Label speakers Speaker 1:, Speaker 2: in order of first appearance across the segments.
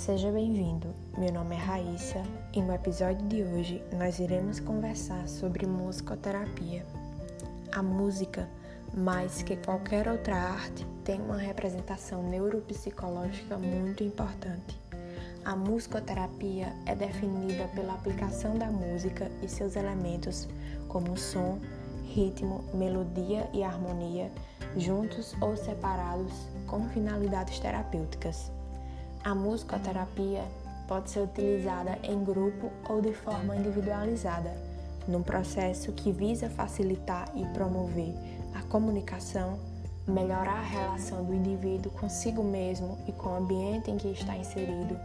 Speaker 1: Seja bem-vindo. Meu nome é Raíssa e no episódio de hoje nós iremos conversar sobre musicoterapia. A música, mais que qualquer outra arte, tem uma representação neuropsicológica muito importante. A musicoterapia é definida pela aplicação da música e seus elementos, como som, ritmo, melodia e harmonia, juntos ou separados, com finalidades terapêuticas. A musicoterapia pode ser utilizada em grupo ou de forma individualizada, num processo que visa facilitar e promover a comunicação, melhorar a relação do indivíduo consigo mesmo e com o ambiente em que está inserido,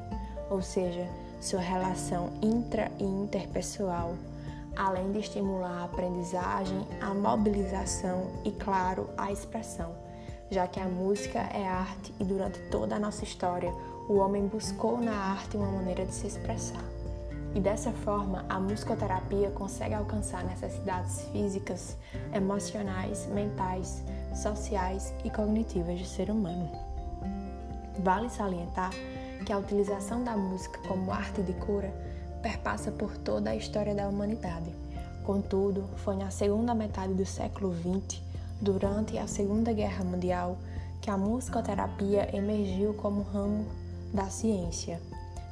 Speaker 1: ou seja, sua relação intra e interpessoal, além de estimular a aprendizagem, a mobilização e, claro, a expressão, já que a música é arte e durante toda a nossa história o homem buscou na arte uma maneira de se expressar. E dessa forma, a musicoterapia consegue alcançar necessidades físicas, emocionais, mentais, sociais e cognitivas do ser humano. Vale salientar que a utilização da música como arte de cura perpassa por toda a história da humanidade. Contudo, foi na segunda metade do século XX, durante a Segunda Guerra Mundial, que a musicoterapia emergiu como ramo da ciência.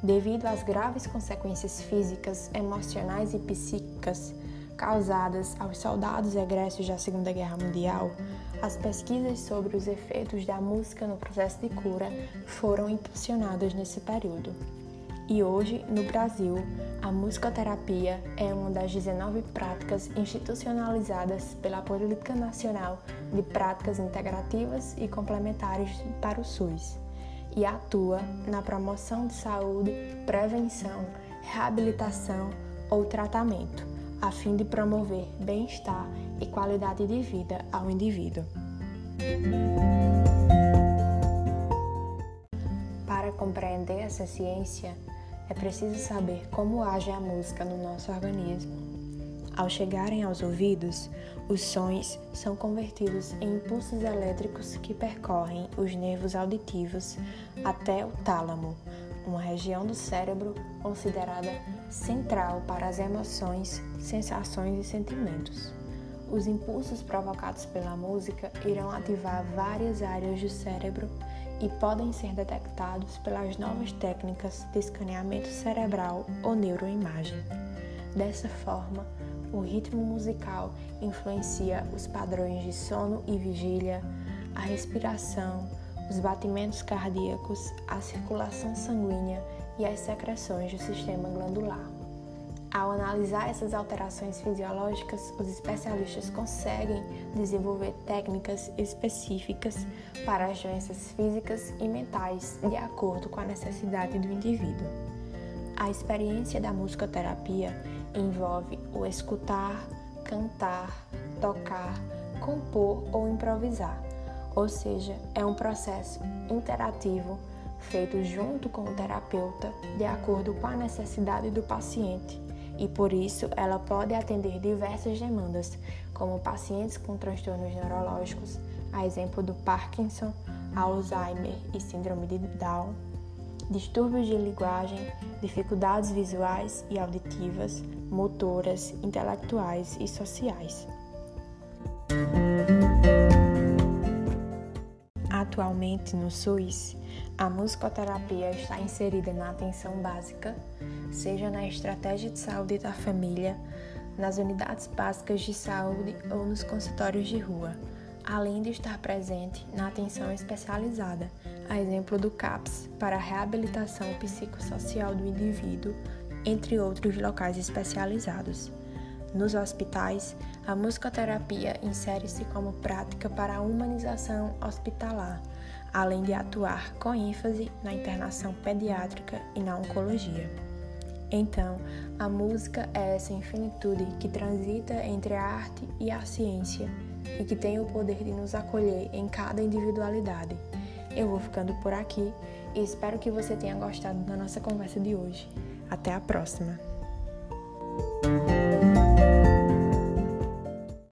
Speaker 1: Devido às graves consequências físicas, emocionais e psíquicas causadas aos soldados egressos da Segunda Guerra Mundial, as pesquisas sobre os efeitos da música no processo de cura foram impulsionadas nesse período. E hoje, no Brasil, a musicoterapia é uma das 19 práticas institucionalizadas pela Política Nacional de Práticas Integrativas e Complementares para o SUS e atua na promoção de saúde, prevenção, reabilitação ou tratamento, a fim de promover bem-estar e qualidade de vida ao indivíduo. Para compreender essa ciência, é preciso saber como age a música no nosso organismo. Ao chegarem aos ouvidos, os sons são convertidos em impulsos elétricos que percorrem os nervos auditivos até o tálamo, uma região do cérebro considerada central para as emoções, sensações e sentimentos. Os impulsos provocados pela música irão ativar várias áreas do cérebro e podem ser detectados pelas novas técnicas de escaneamento cerebral ou neuroimagem. Dessa forma, o ritmo musical influencia os padrões de sono e vigília, a respiração, os batimentos cardíacos, a circulação sanguínea e as secreções do sistema glandular. Ao analisar essas alterações fisiológicas, os especialistas conseguem desenvolver técnicas específicas para as doenças físicas e mentais de acordo com a necessidade do indivíduo. A experiência da musicoterapia envolve o escutar, cantar, tocar, compor ou improvisar, ou seja, é um processo interativo feito junto com o terapeuta de acordo com a necessidade do paciente. E por isso ela pode atender diversas demandas, como pacientes com transtornos neurológicos, a exemplo do Parkinson, Alzheimer e Síndrome de Down distúrbios de linguagem, dificuldades visuais e auditivas, motoras, intelectuais e sociais. Atualmente no SUS, a musicoterapia está inserida na atenção básica, seja na estratégia de saúde da família, nas unidades básicas de saúde ou nos consultórios de rua além de estar presente na atenção especializada, a exemplo do CAPS, para a reabilitação psicossocial do indivíduo, entre outros locais especializados. Nos hospitais, a musicoterapia insere-se como prática para a humanização hospitalar, além de atuar com ênfase na internação pediátrica e na oncologia. Então, a música é essa infinitude que transita entre a arte e a ciência e que tem o poder de nos acolher em cada individualidade. Eu vou ficando por aqui e espero que você tenha gostado da nossa conversa de hoje. Até a próxima!